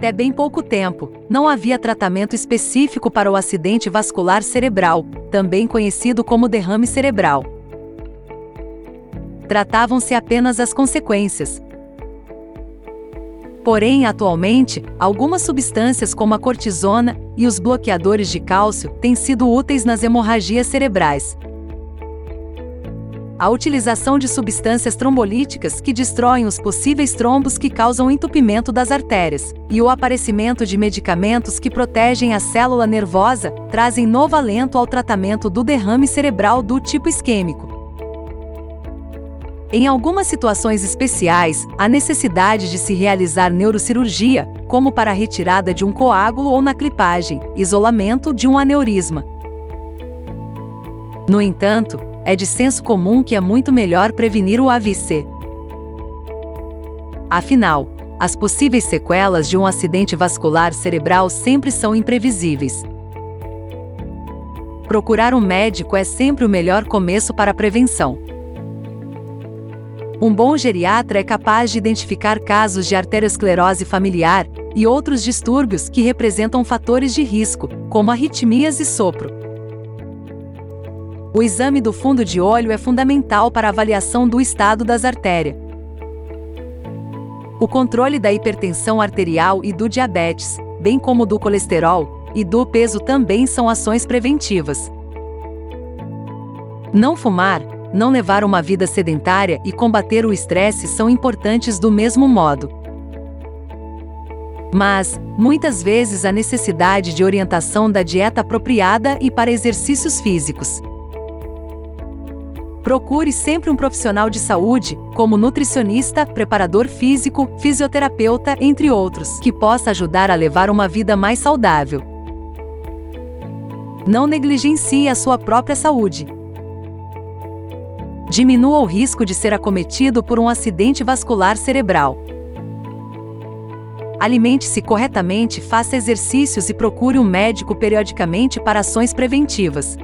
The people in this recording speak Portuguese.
Até bem pouco tempo, não havia tratamento específico para o acidente vascular cerebral, também conhecido como derrame cerebral. Tratavam-se apenas as consequências. Porém, atualmente, algumas substâncias como a cortisona e os bloqueadores de cálcio têm sido úteis nas hemorragias cerebrais, a utilização de substâncias trombolíticas que destroem os possíveis trombos que causam entupimento das artérias, e o aparecimento de medicamentos que protegem a célula nervosa trazem novo alento ao tratamento do derrame cerebral do tipo isquêmico. Em algumas situações especiais, há necessidade de se realizar neurocirurgia, como para a retirada de um coágulo ou na clipagem, isolamento de um aneurisma. No entanto, é de senso comum que é muito melhor prevenir o AVC. Afinal, as possíveis sequelas de um acidente vascular cerebral sempre são imprevisíveis. Procurar um médico é sempre o melhor começo para a prevenção. Um bom geriatra é capaz de identificar casos de arteriosclerose familiar e outros distúrbios que representam fatores de risco, como arritmias e sopro. O exame do fundo de olho é fundamental para a avaliação do estado das artérias. O controle da hipertensão arterial e do diabetes, bem como do colesterol e do peso também são ações preventivas. Não fumar, não levar uma vida sedentária e combater o estresse são importantes do mesmo modo. Mas, muitas vezes, a necessidade de orientação da dieta apropriada e para exercícios físicos. Procure sempre um profissional de saúde, como nutricionista, preparador físico, fisioterapeuta, entre outros, que possa ajudar a levar uma vida mais saudável. Não negligencie a sua própria saúde. Diminua o risco de ser acometido por um acidente vascular cerebral. Alimente-se corretamente, faça exercícios e procure um médico periodicamente para ações preventivas.